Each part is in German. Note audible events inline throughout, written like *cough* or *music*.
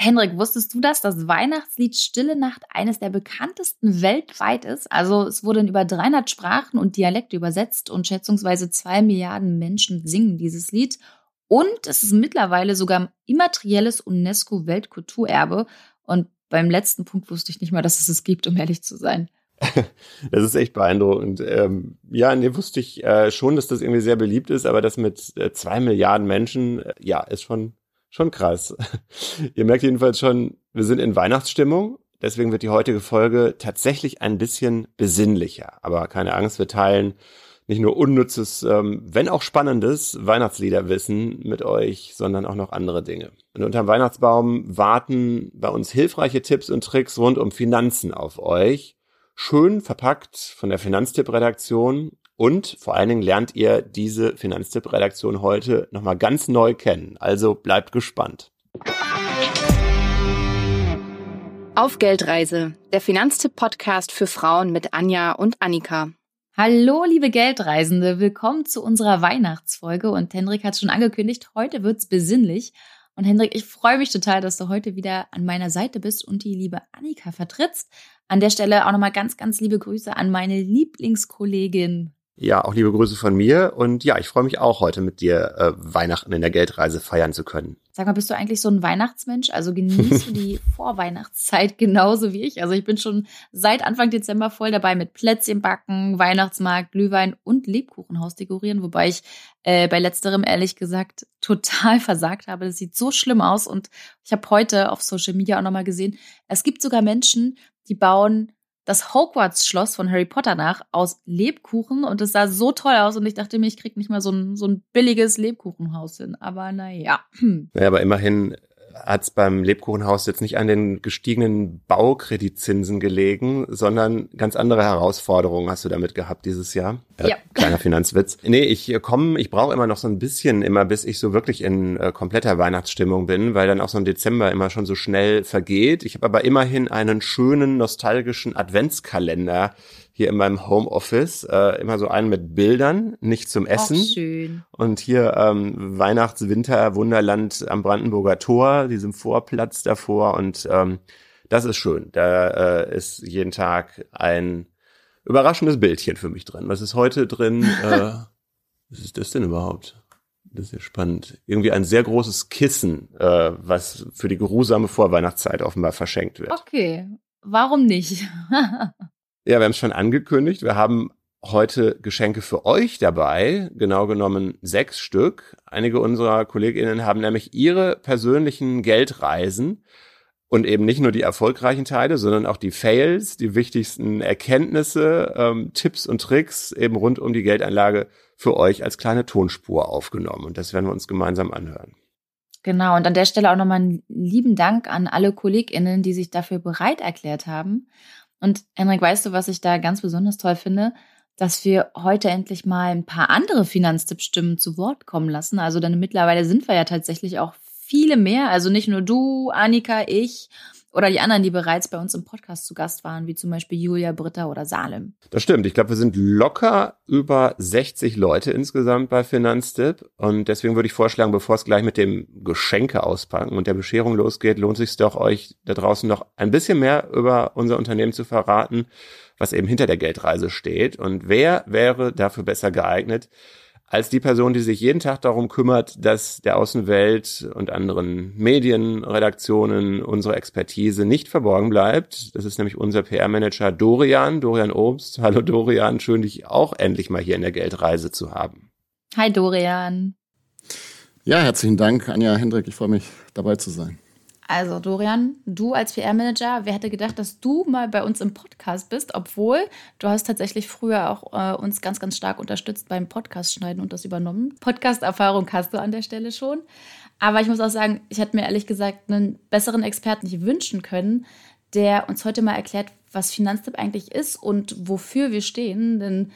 Henrik, wusstest du das? Das Weihnachtslied Stille Nacht eines der bekanntesten weltweit ist. Also es wurde in über 300 Sprachen und Dialekte übersetzt und schätzungsweise zwei Milliarden Menschen singen dieses Lied. Und es ist mittlerweile sogar immaterielles UNESCO-Weltkulturerbe. Und beim letzten Punkt wusste ich nicht mal, dass es es gibt, um ehrlich zu sein. *laughs* Das ist echt beeindruckend. Ähm, ja, nee, wusste ich äh, schon, dass das irgendwie sehr beliebt ist, aber das mit äh, zwei Milliarden Menschen, äh, ja, ist schon, schon krass. *laughs* Ihr merkt jedenfalls schon, wir sind in Weihnachtsstimmung. Deswegen wird die heutige Folge tatsächlich ein bisschen besinnlicher. Aber keine Angst, wir teilen nicht nur unnützes, ähm, wenn auch spannendes Weihnachtsliederwissen mit euch, sondern auch noch andere Dinge. Und unterm Weihnachtsbaum warten bei uns hilfreiche Tipps und Tricks rund um Finanzen auf euch schön verpackt von der Finanztipp-Redaktion und vor allen Dingen lernt ihr diese Finanztipp-Redaktion heute nochmal ganz neu kennen. Also bleibt gespannt. Auf Geldreise, der Finanztipp-Podcast für Frauen mit Anja und Annika. Hallo, liebe Geldreisende, willkommen zu unserer Weihnachtsfolge. Und Hendrik hat schon angekündigt, heute wird's besinnlich. Und Hendrik, ich freue mich total, dass du heute wieder an meiner Seite bist und die liebe Annika vertrittst. An der Stelle auch nochmal ganz, ganz liebe Grüße an meine Lieblingskollegin ja, auch liebe Grüße von mir und ja, ich freue mich auch heute mit dir äh, Weihnachten in der Geldreise feiern zu können. Sag mal, bist du eigentlich so ein Weihnachtsmensch? Also genießt du *laughs* die Vorweihnachtszeit genauso wie ich? Also ich bin schon seit Anfang Dezember voll dabei mit Plätzchen backen, Weihnachtsmarkt, Glühwein und Lebkuchenhaus dekorieren, wobei ich äh, bei letzterem ehrlich gesagt total *laughs* versagt habe. Das sieht so schlimm aus und ich habe heute auf Social Media auch nochmal gesehen, es gibt sogar Menschen, die bauen das Hogwarts-Schloss von Harry Potter nach aus Lebkuchen und es sah so toll aus und ich dachte mir, ich krieg nicht mal so ein, so ein billiges Lebkuchenhaus hin. Aber naja. Naja, aber immerhin hat es beim Lebkuchenhaus jetzt nicht an den gestiegenen Baukreditzinsen gelegen, sondern ganz andere Herausforderungen hast du damit gehabt dieses Jahr. Äh, ja. Kleiner Finanzwitz. Nee, ich äh, komme, ich brauche immer noch so ein bisschen, immer bis ich so wirklich in äh, kompletter Weihnachtsstimmung bin, weil dann auch so ein Dezember immer schon so schnell vergeht. Ich habe aber immerhin einen schönen, nostalgischen Adventskalender hier in meinem Homeoffice äh, immer so einen mit Bildern, nicht zum Essen. Ach, schön. Und hier ähm, Weihnachts-, Winter-, Wunderland am Brandenburger Tor, diesem Vorplatz davor. Und ähm, das ist schön. Da äh, ist jeden Tag ein überraschendes Bildchen für mich drin. Was ist heute drin? *laughs* äh, was ist das denn überhaupt? Das ist ja spannend. Irgendwie ein sehr großes Kissen, äh, was für die geruhsame Vorweihnachtszeit offenbar verschenkt wird. Okay, warum nicht? *laughs* Ja, wir haben es schon angekündigt. Wir haben heute Geschenke für euch dabei, genau genommen sechs Stück. Einige unserer KollegInnen haben nämlich ihre persönlichen Geldreisen und eben nicht nur die erfolgreichen Teile, sondern auch die Fails, die wichtigsten Erkenntnisse, ähm, Tipps und Tricks eben rund um die Geldanlage für euch als kleine Tonspur aufgenommen. Und das werden wir uns gemeinsam anhören. Genau, und an der Stelle auch nochmal einen lieben Dank an alle KollegInnen, die sich dafür bereit erklärt haben. Und Henrik, weißt du, was ich da ganz besonders toll finde? Dass wir heute endlich mal ein paar andere Finanztippstimmen zu Wort kommen lassen. Also dann mittlerweile sind wir ja tatsächlich auch viele mehr. Also nicht nur du, Annika, ich oder die anderen, die bereits bei uns im Podcast zu Gast waren, wie zum Beispiel Julia, Britta oder Salem. Das stimmt. Ich glaube, wir sind locker über 60 Leute insgesamt bei Finanztipp. Und deswegen würde ich vorschlagen, bevor es gleich mit dem Geschenke auspacken und der Bescherung losgeht, lohnt sich doch euch da draußen noch ein bisschen mehr über unser Unternehmen zu verraten, was eben hinter der Geldreise steht. Und wer wäre dafür besser geeignet, als die Person, die sich jeden Tag darum kümmert, dass der Außenwelt und anderen Medienredaktionen unsere Expertise nicht verborgen bleibt. Das ist nämlich unser PR-Manager Dorian, Dorian Obst. Hallo Dorian, schön dich auch endlich mal hier in der Geldreise zu haben. Hi Dorian. Ja, herzlichen Dank, Anja Hendrik. Ich freue mich, dabei zu sein. Also Dorian, du als PR-Manager, wer hätte gedacht, dass du mal bei uns im Podcast bist, obwohl du hast tatsächlich früher auch äh, uns ganz, ganz stark unterstützt beim Podcast schneiden und das übernommen. Podcast-Erfahrung hast du an der Stelle schon. Aber ich muss auch sagen, ich hätte mir ehrlich gesagt einen besseren Experten nicht wünschen können, der uns heute mal erklärt, was Finanztipp eigentlich ist und wofür wir stehen. Denn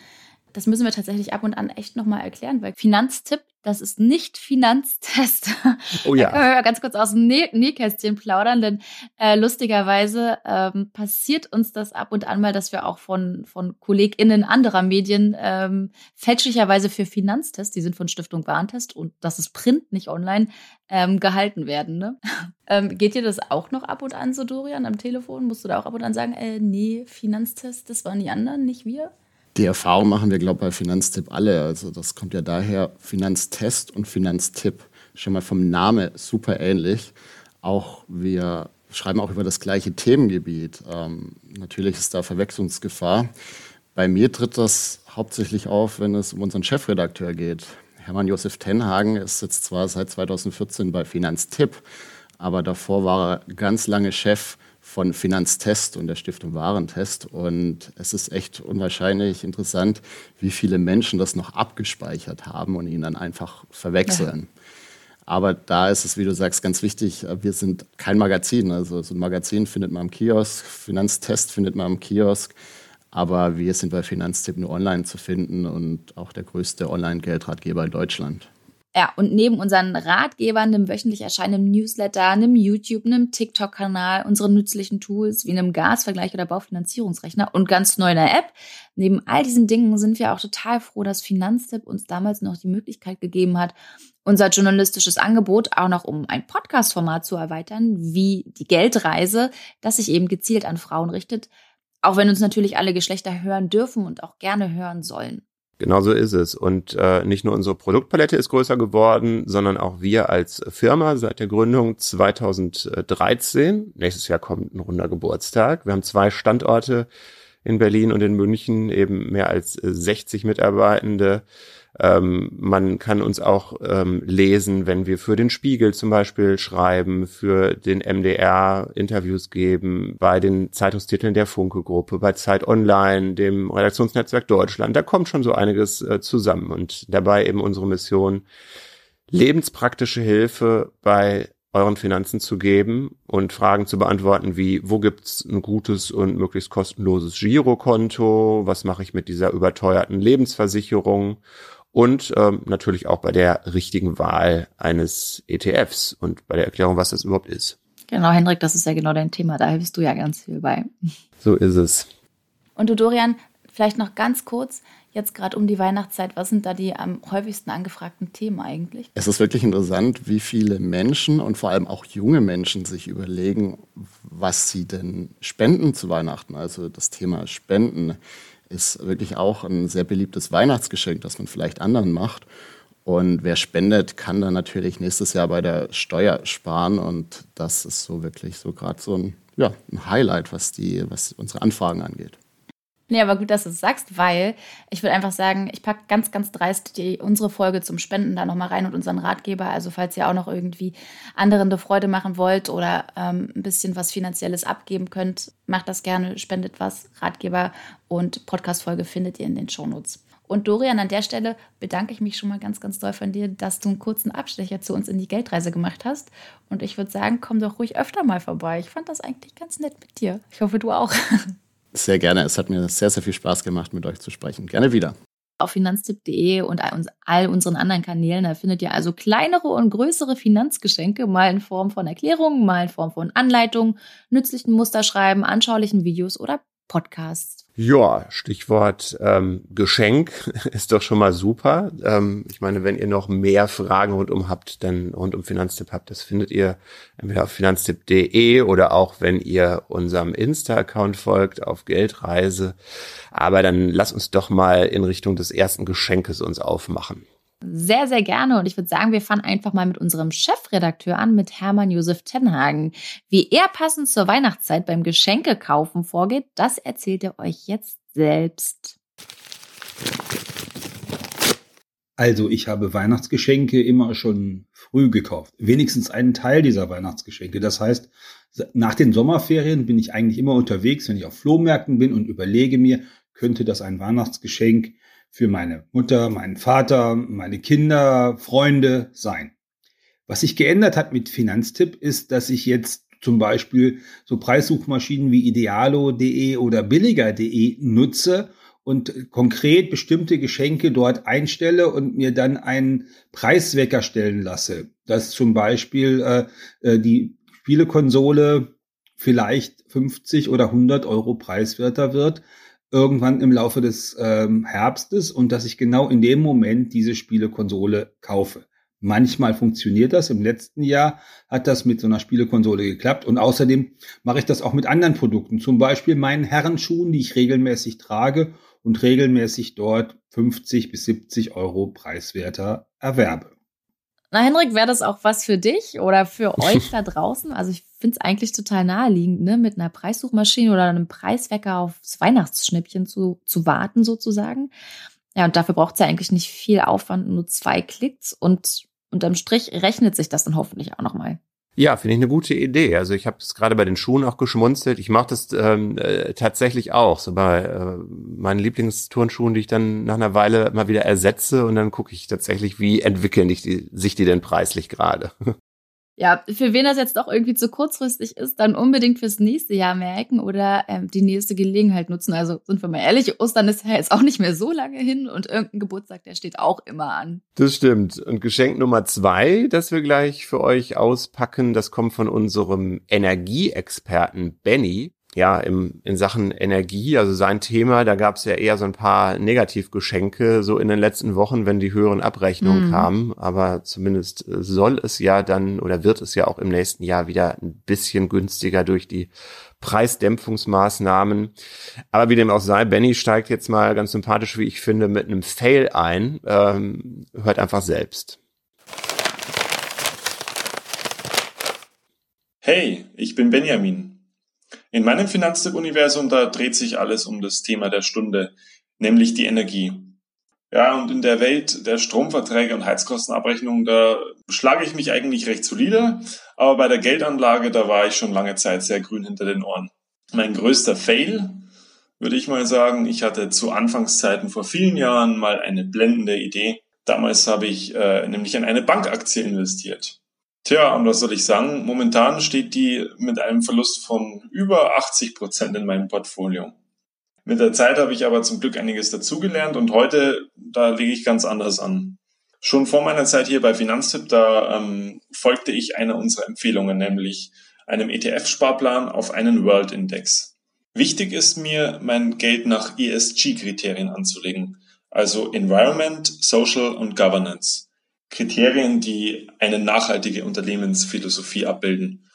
das müssen wir tatsächlich ab und an echt nochmal erklären, weil Finanztipp das ist nicht Finanztest. *laughs* Oh ja. Da können wir ganz kurz aus dem Näh Nähkästchen plaudern, denn äh, lustigerweise ähm, passiert uns das ab und an mal, dass wir auch von, von KollegInnen anderer Medien ähm, fälschlicherweise für Finanztest, die sind von Stiftung Warntest und das ist Print, nicht online, ähm, gehalten werden. Ne? *laughs* ähm, geht dir das auch noch ab und an so, Dorian, am Telefon? Musst du da auch ab und an sagen, äh, nee, Finanztest, das waren die anderen, nicht wir? Die Erfahrung machen wir, glaube ich, bei Finanztipp alle. Also das kommt ja daher, Finanztest und Finanztipp, schon mal vom Namen super ähnlich. Auch wir schreiben auch über das gleiche Themengebiet. Ähm, natürlich ist da Verwechslungsgefahr. Bei mir tritt das hauptsächlich auf, wenn es um unseren Chefredakteur geht. Hermann Josef Tenhagen ist jetzt zwar seit 2014 bei Finanztipp, aber davor war er ganz lange Chef von Finanztest und der Stiftung Warentest. Und es ist echt unwahrscheinlich interessant, wie viele Menschen das noch abgespeichert haben und ihn dann einfach verwechseln. Ja. Aber da ist es, wie du sagst, ganz wichtig, wir sind kein Magazin. Also so ein Magazin findet man am Kiosk, Finanztest findet man am Kiosk. Aber wir sind bei Finanztipp nur online zu finden und auch der größte Online-Geldratgeber in Deutschland. Ja, und neben unseren Ratgebern, einem wöchentlich erscheinenden Newsletter, einem YouTube, einem TikTok-Kanal, unseren nützlichen Tools wie einem Gasvergleich oder Baufinanzierungsrechner und ganz neu einer App, neben all diesen Dingen sind wir auch total froh, dass Finanztipp uns damals noch die Möglichkeit gegeben hat, unser journalistisches Angebot auch noch um ein Podcast-Format zu erweitern, wie die Geldreise, das sich eben gezielt an Frauen richtet, auch wenn uns natürlich alle Geschlechter hören dürfen und auch gerne hören sollen. Genau so ist es. Und äh, nicht nur unsere Produktpalette ist größer geworden, sondern auch wir als Firma seit der Gründung 2013. Nächstes Jahr kommt ein runder Geburtstag. Wir haben zwei Standorte in Berlin und in München, eben mehr als 60 Mitarbeitende. Ähm, man kann uns auch ähm, lesen, wenn wir für den Spiegel zum Beispiel schreiben, für den MDR Interviews geben, bei den Zeitungstiteln der Funke-Gruppe, bei Zeit Online, dem Redaktionsnetzwerk Deutschland. Da kommt schon so einiges äh, zusammen und dabei eben unsere Mission, lebenspraktische Hilfe bei euren Finanzen zu geben und Fragen zu beantworten wie, wo gibt's ein gutes und möglichst kostenloses Girokonto? Was mache ich mit dieser überteuerten Lebensversicherung? Und ähm, natürlich auch bei der richtigen Wahl eines ETFs und bei der Erklärung, was das überhaupt ist. Genau, Hendrik, das ist ja genau dein Thema. Da hilfst du ja ganz viel bei. So ist es. Und du, Dorian, vielleicht noch ganz kurz, jetzt gerade um die Weihnachtszeit, was sind da die am häufigsten angefragten Themen eigentlich? Es ist wirklich interessant, wie viele Menschen und vor allem auch junge Menschen sich überlegen, was sie denn spenden zu Weihnachten. Also das Thema Spenden ist wirklich auch ein sehr beliebtes Weihnachtsgeschenk, das man vielleicht anderen macht. Und wer spendet, kann dann natürlich nächstes Jahr bei der Steuer sparen. Und das ist so wirklich so gerade so ein, ja, ein Highlight, was, die, was unsere Anfragen angeht. Nee, aber gut, dass du es sagst, weil ich würde einfach sagen, ich packe ganz, ganz dreist die, unsere Folge zum Spenden da nochmal rein und unseren Ratgeber. Also falls ihr auch noch irgendwie anderen eine Freude machen wollt oder ähm, ein bisschen was Finanzielles abgeben könnt, macht das gerne, spendet was. Ratgeber und Podcast-Folge findet ihr in den Shownotes. Und Dorian, an der Stelle bedanke ich mich schon mal ganz, ganz doll von dir, dass du einen kurzen Abstecher zu uns in die Geldreise gemacht hast. Und ich würde sagen, komm doch ruhig öfter mal vorbei. Ich fand das eigentlich ganz nett mit dir. Ich hoffe, du auch. *laughs* Sehr gerne. Es hat mir sehr, sehr viel Spaß gemacht, mit euch zu sprechen. Gerne wieder. Auf finanztipp.de und all unseren anderen Kanälen, da findet ihr also kleinere und größere Finanzgeschenke, mal in Form von Erklärungen, mal in Form von Anleitungen, nützlichen Musterschreiben, anschaulichen Videos oder Podcasts. Ja, Stichwort ähm, Geschenk *laughs* ist doch schon mal super. Ähm, ich meine, wenn ihr noch mehr Fragen rundum habt, dann rund um Finanztipp habt, das findet ihr entweder auf finanztipp.de oder auch wenn ihr unserem Insta-Account folgt auf Geldreise. Aber dann lasst uns doch mal in Richtung des ersten Geschenkes uns aufmachen. Sehr, sehr gerne. Und ich würde sagen, wir fangen einfach mal mit unserem Chefredakteur an, mit Hermann Josef Tenhagen. Wie er passend zur Weihnachtszeit beim Geschenkekaufen vorgeht, das erzählt er euch jetzt selbst. Also, ich habe Weihnachtsgeschenke immer schon früh gekauft. Wenigstens einen Teil dieser Weihnachtsgeschenke. Das heißt, nach den Sommerferien bin ich eigentlich immer unterwegs, wenn ich auf Flohmärkten bin und überlege mir, könnte das ein Weihnachtsgeschenk für meine Mutter, meinen Vater, meine Kinder, Freunde sein. Was sich geändert hat mit Finanztipp ist, dass ich jetzt zum Beispiel so Preissuchmaschinen wie idealo.de oder billiger.de nutze, und konkret bestimmte Geschenke dort einstelle und mir dann einen Preiswecker stellen lasse, dass zum Beispiel äh, äh die Spielekonsole vielleicht 50 oder 100 Euro preiswerter wird, irgendwann im Laufe des ähm, Herbstes und dass ich genau in dem Moment diese Spielekonsole kaufe. Manchmal funktioniert das. Im letzten Jahr hat das mit so einer Spielekonsole geklappt. Und außerdem mache ich das auch mit anderen Produkten. Zum Beispiel meinen Herrenschuhen, die ich regelmäßig trage und regelmäßig dort 50 bis 70 Euro preiswerter erwerbe. Na, Henrik, wäre das auch was für dich oder für *laughs* euch da draußen? Also ich finde es eigentlich total naheliegend, ne, mit einer Preissuchmaschine oder einem Preiswecker aufs Weihnachtsschnippchen zu, zu warten sozusagen. Ja, und dafür braucht es ja eigentlich nicht viel Aufwand, nur zwei Klicks und unterm Strich rechnet sich das dann hoffentlich auch nochmal. Ja, finde ich eine gute Idee. Also ich habe es gerade bei den Schuhen auch geschmunzelt. Ich mache das ähm, äh, tatsächlich auch. So bei äh, meinen Lieblingsturnschuhen, die ich dann nach einer Weile mal wieder ersetze und dann gucke ich tatsächlich, wie entwickeln die, sich die denn preislich gerade. *laughs* ja, für wen das jetzt doch irgendwie zu kurzfristig ist, dann unbedingt fürs nächste Jahr merken oder ähm, die nächste Gelegenheit nutzen. Also sind wir mal ehrlich, Ostern ist ja jetzt auch nicht mehr so lange hin und irgendein Geburtstag, der steht auch immer an. Das stimmt. Und Geschenk Nummer zwei, das wir gleich für euch auspacken, das kommt von unserem Energieexperten Benny ja, im, in Sachen Energie, also sein Thema, da gab es ja eher so ein paar Negativgeschenke so in den letzten Wochen, wenn die höheren Abrechnungen mhm. kamen. Aber zumindest äh, soll es ja dann oder wird es ja auch im nächsten Jahr wieder ein bisschen günstiger durch die Preisdämpfungsmaßnahmen. Aber wie dem auch sei, Benny steigt jetzt mal ganz sympathisch, wie ich finde, mit einem Fail ein. Ähm, hört einfach selbst. Hey, ich bin Benjamin. In meinem Finanztipp-Universum, da dreht sich alles um das Thema der Stunde, nämlich die Energie. Ja, und in der Welt der Stromverträge und Heizkostenabrechnungen, da schlage ich mich eigentlich recht solide, aber bei der Geldanlage, da war ich schon lange Zeit sehr grün hinter den Ohren. Mein größter Fail, würde ich mal sagen, ich hatte zu Anfangszeiten vor vielen Jahren mal eine blendende Idee. Damals habe ich äh, nämlich in eine Bankaktie investiert. Tja, und was soll ich sagen? Momentan steht die mit einem Verlust von über 80 Prozent in meinem Portfolio. Mit der Zeit habe ich aber zum Glück einiges dazugelernt und heute, da lege ich ganz anders an. Schon vor meiner Zeit hier bei Finanztipp, da ähm, folgte ich einer unserer Empfehlungen, nämlich einem ETF-Sparplan auf einen World Index. Wichtig ist mir, mein Geld nach ESG-Kriterien anzulegen, also Environment, Social und Governance. Kriterien, die eine nachhaltige Unternehmensphilosophie abbilden.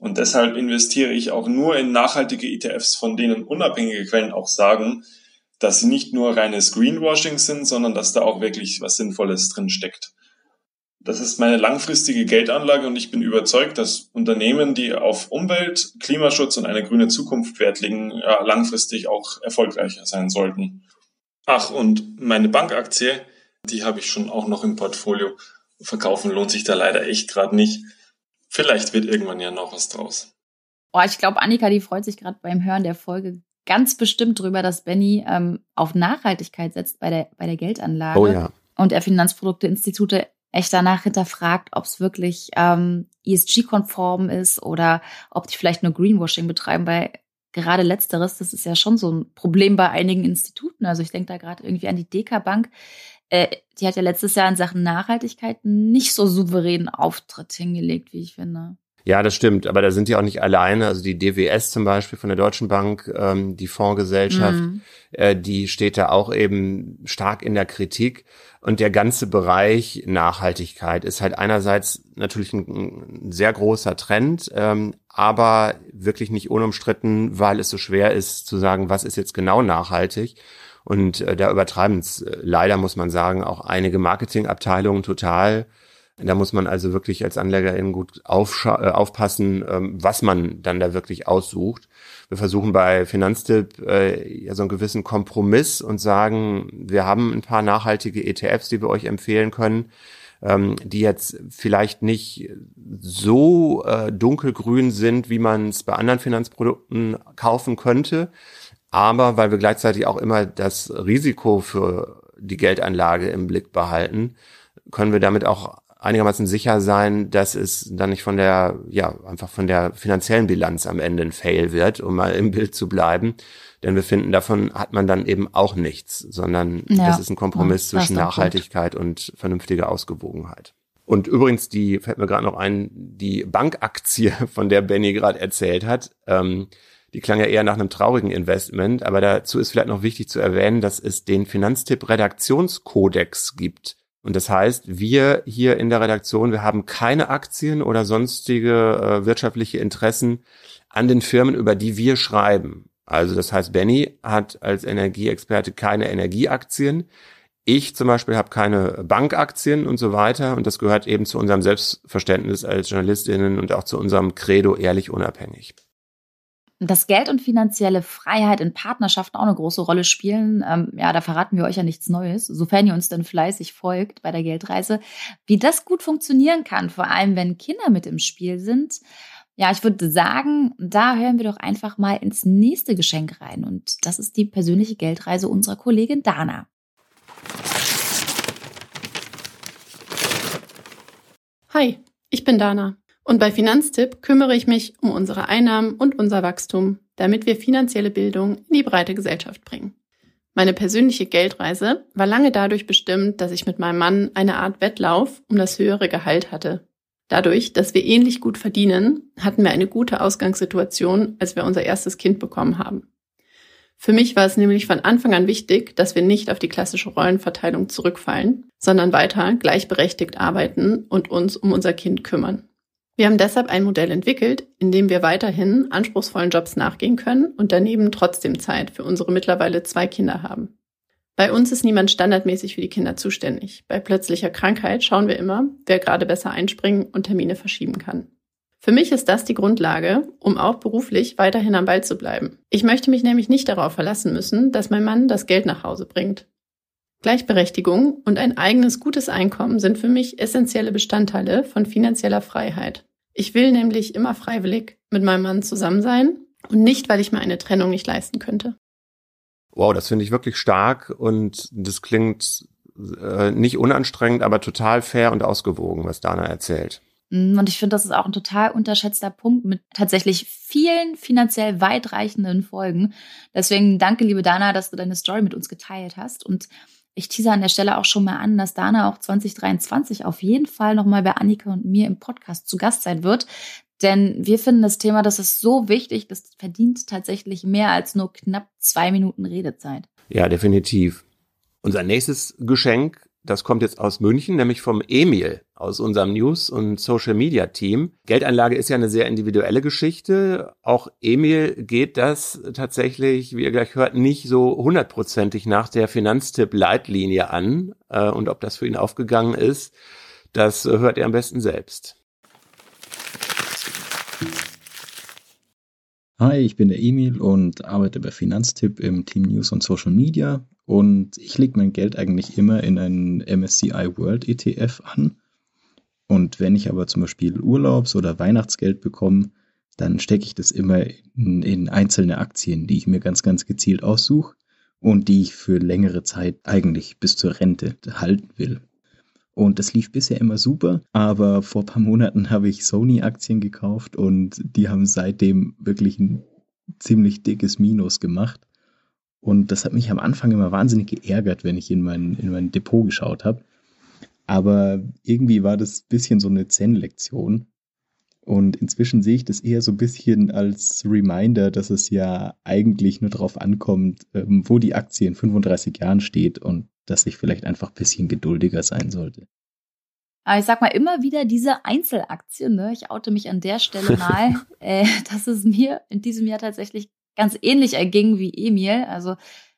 Und deshalb investiere ich auch nur in nachhaltige ETFs, von denen unabhängige Quellen auch sagen, dass sie nicht nur reines Greenwashing sind, sondern dass da auch wirklich was Sinnvolles drin steckt. Das ist meine langfristige Geldanlage und ich bin überzeugt, dass Unternehmen, die auf Umwelt, Klimaschutz und eine grüne Zukunft Wert legen, langfristig auch erfolgreicher sein sollten. Ach, und meine Bankaktie, die habe ich schon auch noch im Portfolio. Verkaufen lohnt sich da leider echt gerade nicht. Vielleicht wird irgendwann ja noch was draus. Oh, ich glaube, Annika, die freut sich gerade beim Hören der Folge ganz bestimmt drüber, dass Benny ähm, auf Nachhaltigkeit setzt bei der, bei der Geldanlage. Oh ja. Und er Finanzprodukte-Institute echt danach hinterfragt, ob es wirklich ähm, ESG-konform ist oder ob die vielleicht nur Greenwashing betreiben, weil gerade letzteres, das ist ja schon so ein Problem bei einigen Instituten. Also ich denke da gerade irgendwie an die DK Bank, äh, die hat ja letztes Jahr in Sachen Nachhaltigkeit nicht so souveränen Auftritt hingelegt, wie ich finde. Ja, das stimmt, aber da sind die auch nicht alleine. Also die DWS zum Beispiel von der Deutschen Bank, ähm, die Fondsgesellschaft, mhm. äh, die steht da auch eben stark in der Kritik. Und der ganze Bereich Nachhaltigkeit ist halt einerseits natürlich ein, ein sehr großer Trend, ähm, aber wirklich nicht unumstritten, weil es so schwer ist zu sagen, was ist jetzt genau nachhaltig. Und äh, da übertreiben es äh, leider, muss man sagen, auch einige Marketingabteilungen total. Da muss man also wirklich als Anlegerin gut äh, aufpassen, ähm, was man dann da wirklich aussucht. Wir versuchen bei Finanztipp äh, ja so einen gewissen Kompromiss und sagen, wir haben ein paar nachhaltige ETFs, die wir euch empfehlen können, ähm, die jetzt vielleicht nicht so äh, dunkelgrün sind, wie man es bei anderen Finanzprodukten kaufen könnte aber weil wir gleichzeitig auch immer das Risiko für die Geldanlage im Blick behalten, können wir damit auch einigermaßen sicher sein, dass es dann nicht von der, ja, einfach von der finanziellen Bilanz am Ende ein Fail wird, um mal im Bild zu bleiben. Denn wir finden, davon hat man dann eben auch nichts, sondern ja. das ist ein Kompromiss ja, zwischen Nachhaltigkeit und vernünftiger Ausgewogenheit. Und übrigens, die fällt mir gerade noch ein, die Bankaktie, *laughs* von der Benny gerade erzählt hat, ähm, die klang ja eher nach einem traurigen Investment, aber dazu ist vielleicht noch wichtig zu erwähnen, dass es den Finanztipp Redaktionskodex gibt. Und das heißt, wir hier in der Redaktion, wir haben keine Aktien oder sonstige äh, wirtschaftliche Interessen an den Firmen, über die wir schreiben. Also das heißt, Benny hat als Energieexperte keine Energieaktien. Ich zum Beispiel habe keine Bankaktien und so weiter. Und das gehört eben zu unserem Selbstverständnis als Journalistinnen und auch zu unserem Credo ehrlich unabhängig dass Geld und finanzielle Freiheit in Partnerschaften auch eine große Rolle spielen, ähm, ja, da verraten wir euch ja nichts Neues, sofern ihr uns dann fleißig folgt bei der Geldreise. Wie das gut funktionieren kann, vor allem wenn Kinder mit im Spiel sind, ja, ich würde sagen, da hören wir doch einfach mal ins nächste Geschenk rein. Und das ist die persönliche Geldreise unserer Kollegin Dana. Hi, ich bin Dana. Und bei Finanztipp kümmere ich mich um unsere Einnahmen und unser Wachstum, damit wir finanzielle Bildung in die breite Gesellschaft bringen. Meine persönliche Geldreise war lange dadurch bestimmt, dass ich mit meinem Mann eine Art Wettlauf um das höhere Gehalt hatte. Dadurch, dass wir ähnlich gut verdienen, hatten wir eine gute Ausgangssituation, als wir unser erstes Kind bekommen haben. Für mich war es nämlich von Anfang an wichtig, dass wir nicht auf die klassische Rollenverteilung zurückfallen, sondern weiter gleichberechtigt arbeiten und uns um unser Kind kümmern. Wir haben deshalb ein Modell entwickelt, in dem wir weiterhin anspruchsvollen Jobs nachgehen können und daneben trotzdem Zeit für unsere mittlerweile zwei Kinder haben. Bei uns ist niemand standardmäßig für die Kinder zuständig. Bei plötzlicher Krankheit schauen wir immer, wer gerade besser einspringen und Termine verschieben kann. Für mich ist das die Grundlage, um auch beruflich weiterhin am Ball zu bleiben. Ich möchte mich nämlich nicht darauf verlassen müssen, dass mein Mann das Geld nach Hause bringt. Gleichberechtigung und ein eigenes gutes Einkommen sind für mich essentielle Bestandteile von finanzieller Freiheit. Ich will nämlich immer freiwillig mit meinem Mann zusammen sein und nicht, weil ich mir eine Trennung nicht leisten könnte. Wow, das finde ich wirklich stark und das klingt äh, nicht unanstrengend, aber total fair und ausgewogen, was Dana erzählt. Mm, und ich finde, das ist auch ein total unterschätzter Punkt mit tatsächlich vielen finanziell weitreichenden Folgen. Deswegen danke, liebe Dana, dass du deine Story mit uns geteilt hast. Und ich tease an der Stelle auch schon mal an, dass Dana auch 2023 auf jeden Fall nochmal bei Annika und mir im Podcast zu Gast sein wird. Denn wir finden das Thema, das ist so wichtig, das verdient tatsächlich mehr als nur knapp zwei Minuten Redezeit. Ja, definitiv. Unser nächstes Geschenk das kommt jetzt aus München, nämlich vom Emil aus unserem News- und Social-Media-Team. Geldanlage ist ja eine sehr individuelle Geschichte. Auch Emil geht das tatsächlich, wie ihr gleich hört, nicht so hundertprozentig nach der Finanztipp-Leitlinie an. Äh, und ob das für ihn aufgegangen ist, das hört er am besten selbst. Hi, ich bin der Emil und arbeite bei Finanztipp im Team News und Social Media. Und ich lege mein Geld eigentlich immer in einen MSCI World ETF an. Und wenn ich aber zum Beispiel Urlaubs- oder Weihnachtsgeld bekomme, dann stecke ich das immer in, in, einzelne Aktien, die ich mir ganz, ganz gezielt aussuche und die ich für längere Zeit eigentlich bis zur Rente halten will. Und das lief bisher immer super, aber vor ein paar Monaten habe ich Sony-Aktien gekauft und die haben seitdem wirklich ein ziemlich dickes Minus gemacht. Und das hat mich am Anfang immer wahnsinnig geärgert, wenn ich in mein, in mein Depot geschaut habe. Aber irgendwie war das ein bisschen so eine Zen-Lektion. Und inzwischen sehe ich das eher so ein bisschen als Reminder, dass es ja eigentlich nur darauf ankommt, ähm, wo die Aktie in 35 Jahren steht und dass ich vielleicht einfach ein bisschen geduldiger sein sollte. Aber ich sag mal immer wieder diese Einzelaktien, ne? ich oute mich an der Stelle *laughs* mal, äh, dass es mir in diesem Jahr tatsächlich ganz ähnlich erging wie Emil. Also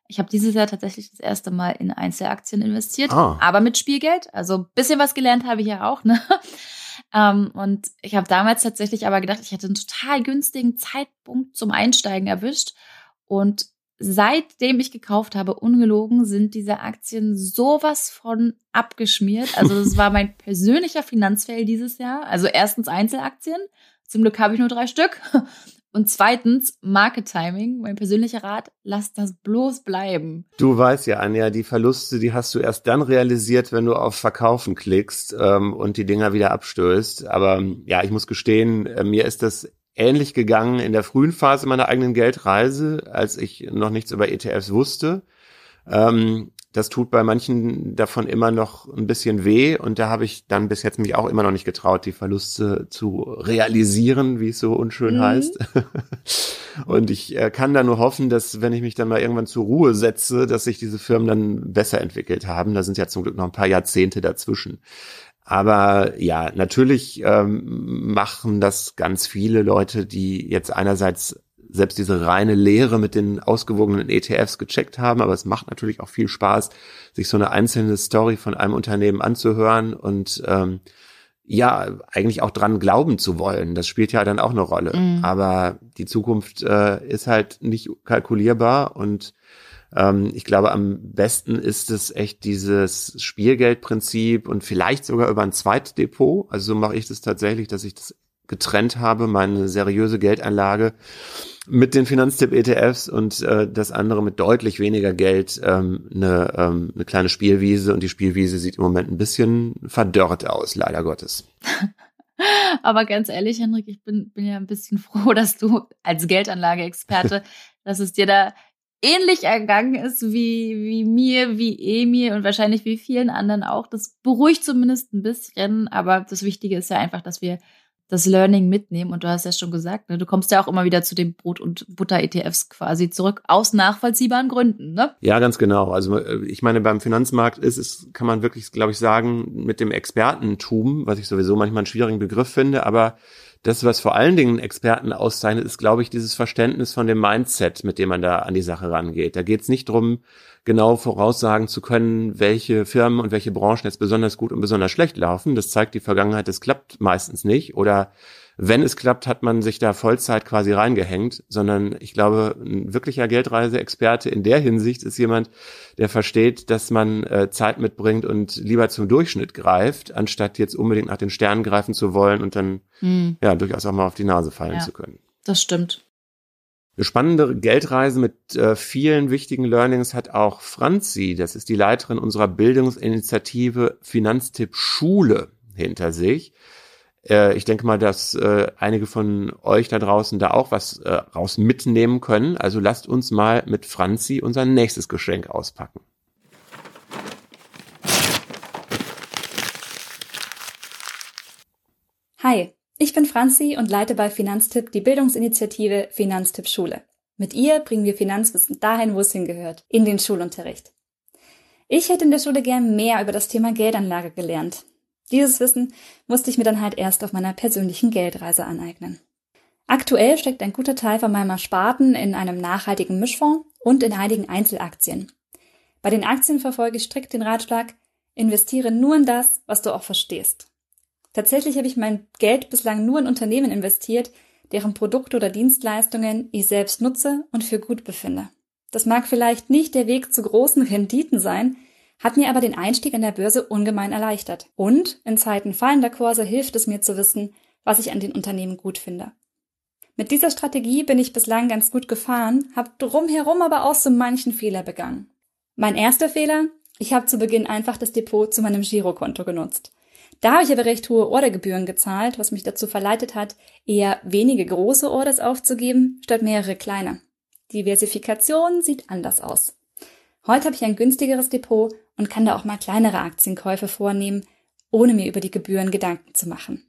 ich habe dieses Jahr tatsächlich das erste Mal in Einzelaktien investiert, ah. aber mit Spielgeld. Also ein bisschen was gelernt habe ich ja auch. Ne? *laughs* Ähm, und ich habe damals tatsächlich aber gedacht, ich hätte einen total günstigen Zeitpunkt zum Einsteigen erwischt. Und seitdem ich gekauft habe, ungelogen, sind diese Aktien sowas von abgeschmiert. Also das war mein *laughs* persönlicher Finanzfail dieses Jahr. Also erstens Einzelaktien. Zum Glück habe ich nur drei Stück. Und zweitens, Market Timing, mein persönlicher Rat, lass das bloß bleiben. Du weißt ja, Anja, die Verluste, die hast du erst dann realisiert, wenn du auf Verkaufen klickst ähm, und die Dinger wieder abstößt. Aber ja, ich muss gestehen, äh, mir ist das ähnlich gegangen in der frühen Phase meiner eigenen Geldreise, als ich noch nichts über ETFs wusste. Ähm, das tut bei manchen davon immer noch ein bisschen weh und da habe ich dann bis jetzt mich auch immer noch nicht getraut, die Verluste zu realisieren, wie es so unschön mhm. heißt. *laughs* und ich äh, kann da nur hoffen, dass wenn ich mich dann mal irgendwann zur Ruhe setze, dass sich diese Firmen dann besser entwickelt haben. Da sind ja zum Glück noch ein paar Jahrzehnte dazwischen. Aber ja, natürlich ähm, machen das ganz viele Leute, die jetzt einerseits selbst diese reine Lehre mit den ausgewogenen ETFs gecheckt haben, aber es macht natürlich auch viel Spaß, sich so eine einzelne Story von einem Unternehmen anzuhören und ähm, ja, eigentlich auch dran glauben zu wollen. Das spielt ja dann auch eine Rolle. Mhm. Aber die Zukunft äh, ist halt nicht kalkulierbar und ähm, ich glaube, am besten ist es echt dieses Spielgeldprinzip und vielleicht sogar über ein Zweitdepot. Also so mache ich das tatsächlich, dass ich das getrennt habe, meine seriöse Geldanlage mit den Finanztipp-ETFs und äh, das andere mit deutlich weniger Geld ähm, eine, ähm, eine kleine Spielwiese und die Spielwiese sieht im Moment ein bisschen verdörrt aus, leider Gottes. *laughs* Aber ganz ehrlich, Henrik, ich bin, bin ja ein bisschen froh, *laughs* dass du als Geldanlageexperte, *laughs* dass es dir da ähnlich ergangen ist wie, wie mir, wie Emil und wahrscheinlich wie vielen anderen auch. Das beruhigt zumindest ein bisschen, aber das Wichtige ist ja einfach, dass wir das Learning mitnehmen. Und du hast ja schon gesagt, ne, du kommst ja auch immer wieder zu den Brot- und Butter-ETFs quasi zurück, aus nachvollziehbaren Gründen, ne? Ja, ganz genau. Also äh, ich meine, beim Finanzmarkt ist es, kann man wirklich, glaube ich, sagen, mit dem Expertentum, was ich sowieso manchmal einen schwierigen Begriff finde, aber das, was vor allen Dingen Experten auszeichnet, ist, glaube ich, dieses Verständnis von dem Mindset, mit dem man da an die Sache rangeht. Da geht es nicht drum, genau voraussagen zu können, welche Firmen und welche Branchen jetzt besonders gut und besonders schlecht laufen. Das zeigt die Vergangenheit, das klappt meistens nicht. Oder wenn es klappt, hat man sich da Vollzeit quasi reingehängt, sondern ich glaube, ein wirklicher Geldreiseexperte in der Hinsicht ist jemand, der versteht, dass man äh, Zeit mitbringt und lieber zum Durchschnitt greift, anstatt jetzt unbedingt nach den Sternen greifen zu wollen und dann mhm. ja durchaus auch mal auf die Nase fallen ja, zu können. Das stimmt. Eine spannende Geldreise mit äh, vielen wichtigen Learnings hat auch Franzi, das ist die Leiterin unserer Bildungsinitiative Finanztipp Schule hinter sich. Äh, ich denke mal, dass äh, einige von euch da draußen da auch was äh, raus mitnehmen können. Also lasst uns mal mit Franzi unser nächstes Geschenk auspacken. Hi, ich bin Franzi und leite bei Finanztipp die Bildungsinitiative Finanztipp Schule. Mit ihr bringen wir Finanzwissen dahin, wo es hingehört, in den Schulunterricht. Ich hätte in der Schule gern mehr über das Thema Geldanlage gelernt. Dieses Wissen musste ich mir dann halt erst auf meiner persönlichen Geldreise aneignen. Aktuell steckt ein guter Teil von meinem Ersparten in einem nachhaltigen Mischfonds und in einigen Einzelaktien. Bei den Aktien verfolge ich strikt den Ratschlag, investiere nur in das, was du auch verstehst. Tatsächlich habe ich mein Geld bislang nur in Unternehmen investiert, deren Produkte oder Dienstleistungen ich selbst nutze und für gut befinde. Das mag vielleicht nicht der Weg zu großen Renditen sein, hat mir aber den Einstieg an der Börse ungemein erleichtert. Und in Zeiten fallender Kurse hilft es mir zu wissen, was ich an den Unternehmen gut finde. Mit dieser Strategie bin ich bislang ganz gut gefahren, habe drumherum aber auch so manchen Fehler begangen. Mein erster Fehler? Ich habe zu Beginn einfach das Depot zu meinem Girokonto genutzt. Da habe ich aber recht hohe Ordergebühren gezahlt, was mich dazu verleitet hat, eher wenige große Orders aufzugeben, statt mehrere kleine. Diversifikation sieht anders aus. Heute habe ich ein günstigeres Depot und kann da auch mal kleinere Aktienkäufe vornehmen, ohne mir über die Gebühren Gedanken zu machen.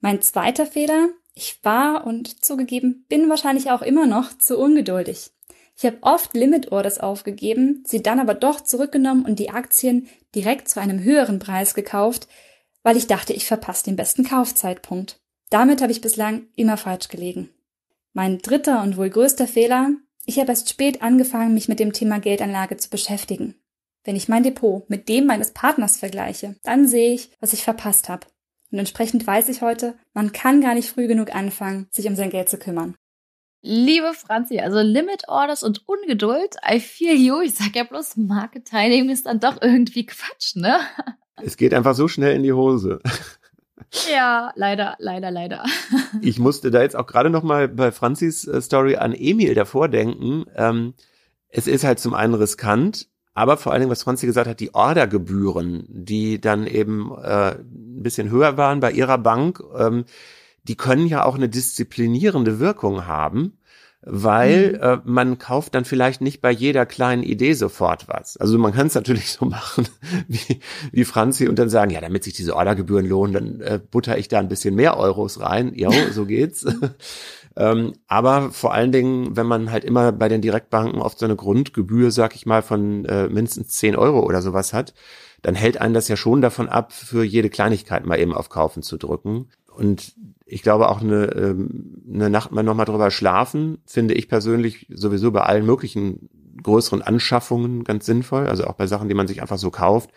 Mein zweiter Fehler, ich war und zugegeben bin wahrscheinlich auch immer noch zu ungeduldig. Ich habe oft Limit Orders aufgegeben, sie dann aber doch zurückgenommen und die Aktien direkt zu einem höheren Preis gekauft, weil ich dachte, ich verpasse den besten Kaufzeitpunkt. Damit habe ich bislang immer falsch gelegen. Mein dritter und wohl größter Fehler, ich habe erst spät angefangen, mich mit dem Thema Geldanlage zu beschäftigen. Wenn ich mein Depot mit dem meines Partners vergleiche, dann sehe ich, was ich verpasst habe. Und entsprechend weiß ich heute, man kann gar nicht früh genug anfangen, sich um sein Geld zu kümmern. Liebe Franzi, also Limit Orders und Ungeduld, I feel you. Ich sag ja bloß, Market Timing ist dann doch irgendwie Quatsch, ne? Es geht einfach so schnell in die Hose. ja, leider, leider, leider. ich musste da jetzt auch gerade noch mal bei Franzis äh, Story an Emil davor denken. Ähm, es ist halt zum einen riskant, aber vor allen Dingen, was Franzi gesagt hat, die Ordergebühren, die dann eben äh, ein bisschen höher waren bei ihrer Bank, ähm, die können ja auch eine disziplinierende Wirkung haben weil mhm. äh, man kauft dann vielleicht nicht bei jeder kleinen Idee sofort was. Also man kann es *laughs* natürlich so machen wie, wie Franzi und dann sagen, ja, damit sich diese Ordergebühren lohnen, dann äh, butter ich da ein bisschen mehr Euros rein. Jo, *laughs* so geht's. ähm, aber vor allen Dingen, wenn man halt immer bei den Direktbanken oft so eine Grundgebühr, sag ich mal, von äh, mindestens 10 Euro oder sowas hat, dann hält einen das ja schon davon ab, für jede Kleinigkeit mal eben auf Kaufen zu drücken. Und ich glaube auch eine, ähm, eine Nacht mal nochmal drüber schlafen, finde ich persönlich sowieso bei allen möglichen größeren Anschaffungen ganz sinnvoll, also auch bei Sachen, die man sich einfach so kauft.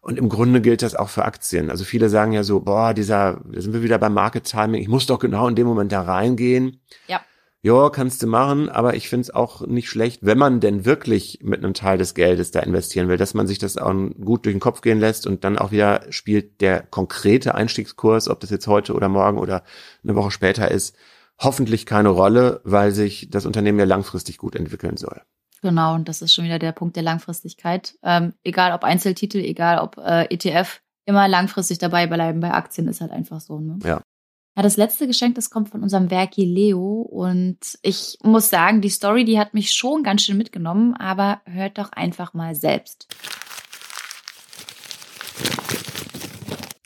Und im Grunde gilt das auch für Aktien. Also viele sagen ja so, boah, dieser, da sind wir wieder beim Market Timing, ich muss doch genau in dem Moment da reingehen. Ja ja, kannst du machen, aber ich finde es auch nicht schlecht, wenn man denn wirklich mit einem Teil des Geldes da investieren will, dass man sich das auch gut durch den Kopf gehen lässt und dann auch wieder spielt der konkrete Einstiegskurs, ob das jetzt heute oder morgen oder eine Woche später ist, hoffentlich keine Rolle, weil sich das Unternehmen ja langfristig gut entwickeln soll. Genau, und das ist schon wieder der Punkt der Langfristigkeit. Ähm, egal ob Einzeltitel, egal ob äh, ETF, immer langfristig dabei bleiben bei Aktien ist halt einfach so. Ne? Ja. Ja, das letzte Geschenk, das kommt von unserem Werki Leo. Und ich muss sagen, die Story, die hat mich schon ganz schön mitgenommen, aber hört doch einfach mal selbst.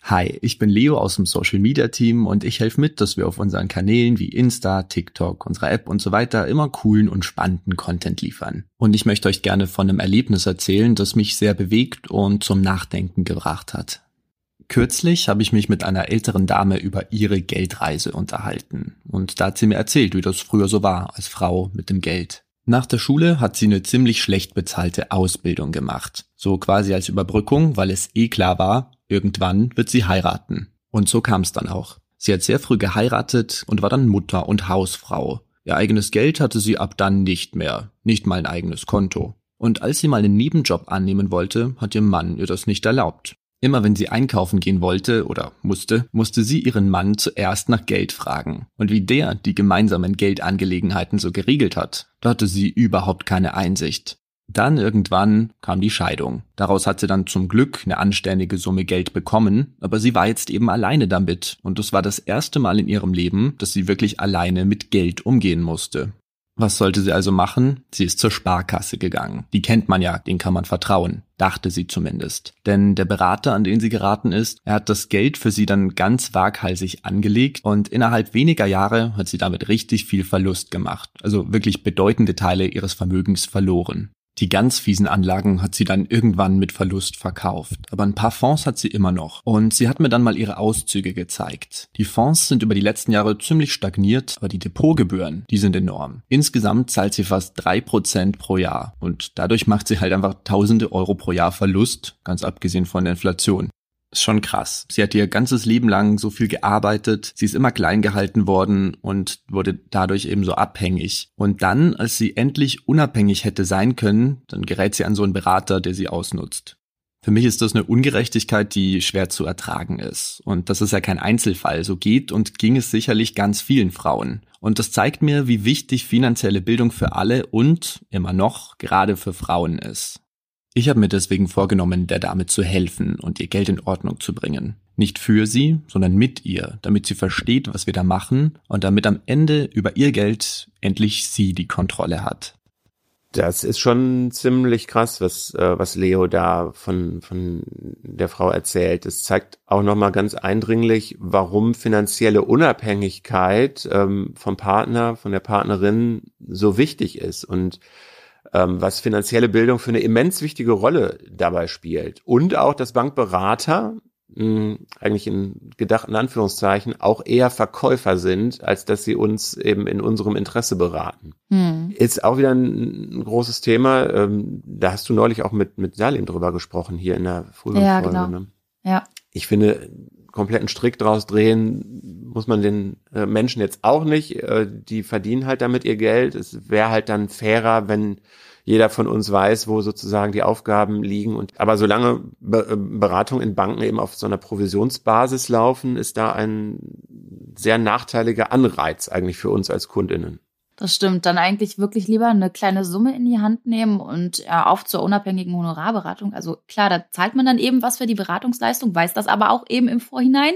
Hi, ich bin Leo aus dem Social Media Team und ich helfe mit, dass wir auf unseren Kanälen wie Insta, TikTok, unserer App und so weiter immer coolen und spannenden Content liefern. Und ich möchte euch gerne von einem Erlebnis erzählen, das mich sehr bewegt und zum Nachdenken gebracht hat. Kürzlich habe ich mich mit einer älteren Dame über ihre Geldreise unterhalten. Und da hat sie mir erzählt, wie das früher so war als Frau mit dem Geld. Nach der Schule hat sie eine ziemlich schlecht bezahlte Ausbildung gemacht. So quasi als Überbrückung, weil es eh klar war, irgendwann wird sie heiraten. Und so kam es dann auch. Sie hat sehr früh geheiratet und war dann Mutter und Hausfrau. Ihr eigenes Geld hatte sie ab dann nicht mehr, nicht mal ein eigenes Konto. Und als sie mal einen Nebenjob annehmen wollte, hat ihr Mann ihr das nicht erlaubt. Immer wenn sie einkaufen gehen wollte oder musste, musste sie ihren Mann zuerst nach Geld fragen. Und wie der die gemeinsamen Geldangelegenheiten so geregelt hat, da hatte sie überhaupt keine Einsicht. Dann irgendwann kam die Scheidung. Daraus hat sie dann zum Glück eine anständige Summe Geld bekommen, aber sie war jetzt eben alleine damit. Und das war das erste Mal in ihrem Leben, dass sie wirklich alleine mit Geld umgehen musste. Was sollte sie also machen? Sie ist zur Sparkasse gegangen. Die kennt man ja, den kann man vertrauen, dachte sie zumindest. Denn der Berater, an den sie geraten ist, er hat das Geld für sie dann ganz waghalsig angelegt und innerhalb weniger Jahre hat sie damit richtig viel Verlust gemacht, also wirklich bedeutende Teile ihres Vermögens verloren. Die ganz fiesen Anlagen hat sie dann irgendwann mit Verlust verkauft. Aber ein paar Fonds hat sie immer noch. Und sie hat mir dann mal ihre Auszüge gezeigt. Die Fonds sind über die letzten Jahre ziemlich stagniert, aber die Depotgebühren, die sind enorm. Insgesamt zahlt sie fast drei Prozent pro Jahr. Und dadurch macht sie halt einfach tausende Euro pro Jahr Verlust, ganz abgesehen von der Inflation ist schon krass. Sie hat ihr ganzes Leben lang so viel gearbeitet, sie ist immer klein gehalten worden und wurde dadurch eben so abhängig. Und dann, als sie endlich unabhängig hätte sein können, dann gerät sie an so einen Berater, der sie ausnutzt. Für mich ist das eine Ungerechtigkeit, die schwer zu ertragen ist. Und das ist ja kein Einzelfall. So geht und ging es sicherlich ganz vielen Frauen. Und das zeigt mir, wie wichtig finanzielle Bildung für alle und immer noch gerade für Frauen ist. Ich habe mir deswegen vorgenommen, der Dame zu helfen und ihr Geld in Ordnung zu bringen. Nicht für sie, sondern mit ihr, damit sie versteht, was wir da machen und damit am Ende über ihr Geld endlich sie die Kontrolle hat. Das ist schon ziemlich krass, was, äh, was Leo da von, von der Frau erzählt. Es zeigt auch nochmal ganz eindringlich, warum finanzielle Unabhängigkeit ähm, vom Partner, von der Partnerin so wichtig ist. Und was finanzielle Bildung für eine immens wichtige Rolle dabei spielt. Und auch, dass Bankberater mh, eigentlich in gedachten Anführungszeichen auch eher Verkäufer sind, als dass sie uns eben in unserem Interesse beraten. Hm. Ist auch wieder ein, großes Thema. Ähm, da hast du neulich auch mit, mit Salim drüber gesprochen, hier in der früheren ja, Folge. Genau. Ne? Ja. Ich finde, kompletten Strick draus drehen muss man den äh, Menschen jetzt auch nicht. Äh, die verdienen halt damit ihr Geld. Es wäre halt dann fairer, wenn jeder von uns weiß, wo sozusagen die Aufgaben liegen. Und aber solange Be äh, Beratungen in Banken eben auf so einer Provisionsbasis laufen, ist da ein sehr nachteiliger Anreiz eigentlich für uns als Kundinnen. Das stimmt. Dann eigentlich wirklich lieber eine kleine Summe in die Hand nehmen und ja, auf zur unabhängigen Honorarberatung. Also klar, da zahlt man dann eben was für die Beratungsleistung, weiß das aber auch eben im Vorhinein,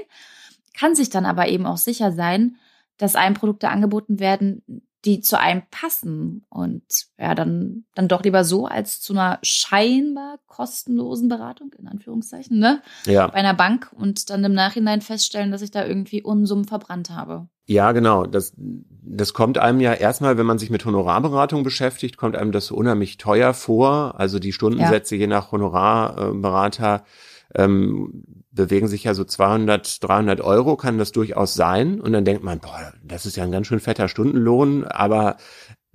kann sich dann aber eben auch sicher sein, dass einem Produkte angeboten werden, die zu einem passen und ja, dann, dann doch lieber so als zu einer scheinbar kostenlosen Beratung, in Anführungszeichen, ne? Ja. Bei einer Bank und dann im Nachhinein feststellen, dass ich da irgendwie Unsummen verbrannt habe. Ja, genau. Das, das kommt einem ja erstmal, wenn man sich mit Honorarberatung beschäftigt, kommt einem das so unheimlich teuer vor. Also die Stundensätze ja. je nach Honorarberater ähm, bewegen sich ja so 200, 300 Euro, kann das durchaus sein. Und dann denkt man, boah, das ist ja ein ganz schön fetter Stundenlohn. Aber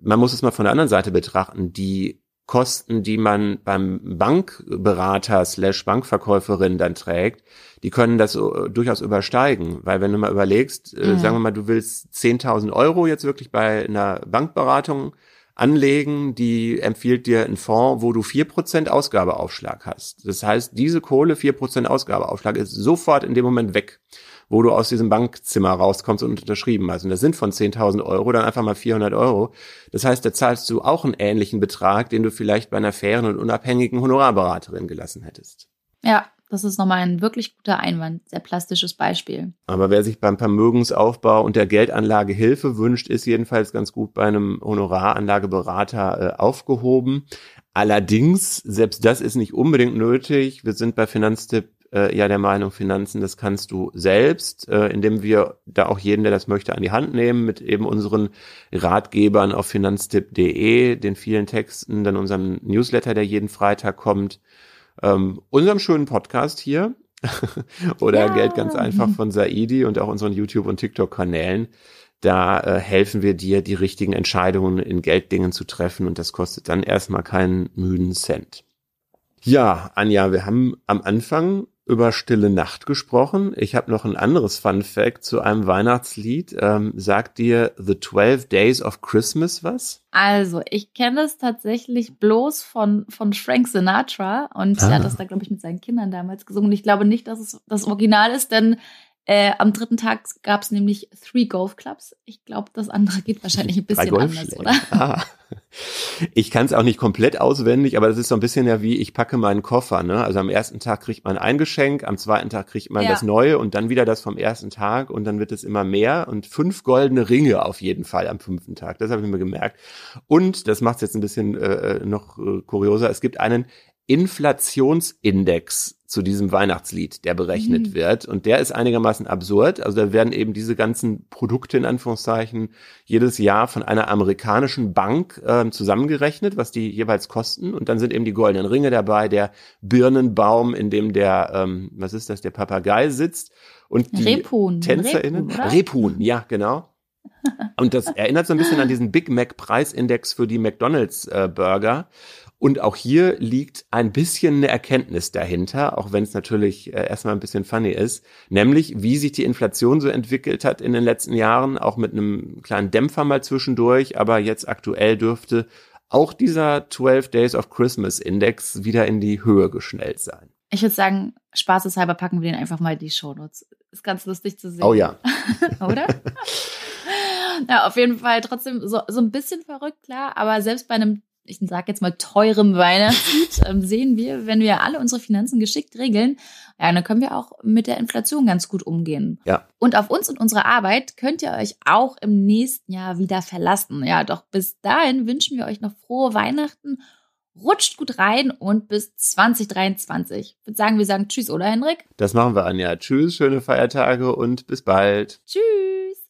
man muss es mal von der anderen Seite betrachten. Die Kosten, die man beim Bankberater slash Bankverkäuferin dann trägt, die können das äh, durchaus übersteigen. Weil wenn du mal überlegst, äh, mhm. sagen wir mal, du willst 10.000 Euro jetzt wirklich bei einer Bankberatung anlegen, die empfiehlt dir einen Fonds, wo du vier Prozent Ausgabeaufschlag hast. Das heißt, diese Kohle, vier Prozent Ausgabeaufschlag, ist sofort in dem Moment weg, wo du aus diesem Bankzimmer rauskommst und unterschrieben hast. Und das sind von 10.000 Euro dann einfach mal 400 Euro. Das heißt, da zahlst du auch einen ähnlichen Betrag, den du vielleicht bei einer fairen und unabhängigen Honorarberaterin gelassen hättest. Ja, das ist nochmal ein wirklich guter Einwand, sehr plastisches Beispiel. Aber wer sich beim Vermögensaufbau und der Geldanlage Hilfe wünscht, ist jedenfalls ganz gut bei einem Honoraranlageberater äh, aufgehoben. Allerdings, selbst das ist nicht unbedingt nötig. Wir sind bei Finanztipp äh, ja der Meinung, Finanzen, das kannst du selbst, äh, indem wir da auch jeden, der das möchte, an die Hand nehmen, mit eben unseren Ratgebern auf finanztipp.de, den vielen Texten, dann unserem Newsletter, der jeden Freitag kommt ähm, unserem schönen Podcast hier *laughs* oder ja. Geld ganz einfach von Saidi und auch unseren YouTube- und TikTok-Kanälen. Da äh, helfen wir dir, die richtigen Entscheidungen in Gelddingen zu treffen und das kostet dann erstmal keinen müden Cent. Ja, Anja, wir haben am Anfang über Stille Nacht gesprochen. Ich habe noch ein anderes Fun Fact zu einem Weihnachtslied. Ähm, sagt dir The 12 Days of Christmas was? Also, ich kenne es tatsächlich bloß von, von Frank Sinatra und ah. er hat das da, glaube ich, mit seinen Kindern damals gesungen. Und ich glaube nicht, dass es das Original ist, denn äh, am dritten Tag gab es nämlich Three Golf Clubs. Ich glaube, das andere geht wahrscheinlich ein bisschen anders, oder? Ah. Ich kann es auch nicht komplett auswendig, aber das ist so ein bisschen ja wie, ich packe meinen Koffer. Ne? Also am ersten Tag kriegt man ein Geschenk, am zweiten Tag kriegt man ja. das Neue und dann wieder das vom ersten Tag und dann wird es immer mehr und fünf goldene Ringe auf jeden Fall am fünften Tag. Das habe ich mir gemerkt. Und, das macht es jetzt ein bisschen äh, äh, noch äh, kurioser, es gibt einen Inflationsindex zu diesem Weihnachtslied, der berechnet mhm. wird. Und der ist einigermaßen absurd. Also da werden eben diese ganzen Produkte in Anführungszeichen jedes Jahr von einer amerikanischen Bank äh, zusammengerechnet, was die jeweils kosten. Und dann sind eben die goldenen Ringe dabei, der Birnenbaum, in dem der, ähm, was ist das, der Papagei sitzt. Und die Rebhuhn. TänzerInnen. Rebhuhn, Rebhuhn, ja, genau. Und das erinnert so ein bisschen an diesen Big Mac Preisindex für die McDonald's äh, Burger. Und auch hier liegt ein bisschen eine Erkenntnis dahinter, auch wenn es natürlich äh, erstmal ein bisschen funny ist, nämlich wie sich die Inflation so entwickelt hat in den letzten Jahren, auch mit einem kleinen Dämpfer mal zwischendurch, aber jetzt aktuell dürfte auch dieser 12 Days of Christmas Index wieder in die Höhe geschnellt sein. Ich würde sagen, spaßeshalber packen wir den einfach mal in die Shownotes. Ist ganz lustig zu sehen. Oh ja. *laughs* Oder? *laughs* ja, auf jeden Fall trotzdem so, so ein bisschen verrückt, klar, aber selbst bei einem ich sage jetzt mal teurem Weihnachtslied, *laughs* ähm, sehen wir, wenn wir alle unsere Finanzen geschickt regeln, ja, dann können wir auch mit der Inflation ganz gut umgehen. Ja. Und auf uns und unsere Arbeit könnt ihr euch auch im nächsten Jahr wieder verlassen. Ja, doch bis dahin wünschen wir euch noch frohe Weihnachten. Rutscht gut rein und bis 2023. Ich würde sagen, wir sagen Tschüss, oder Henrik? Das machen wir, Anja. Tschüss, schöne Feiertage und bis bald. Tschüss.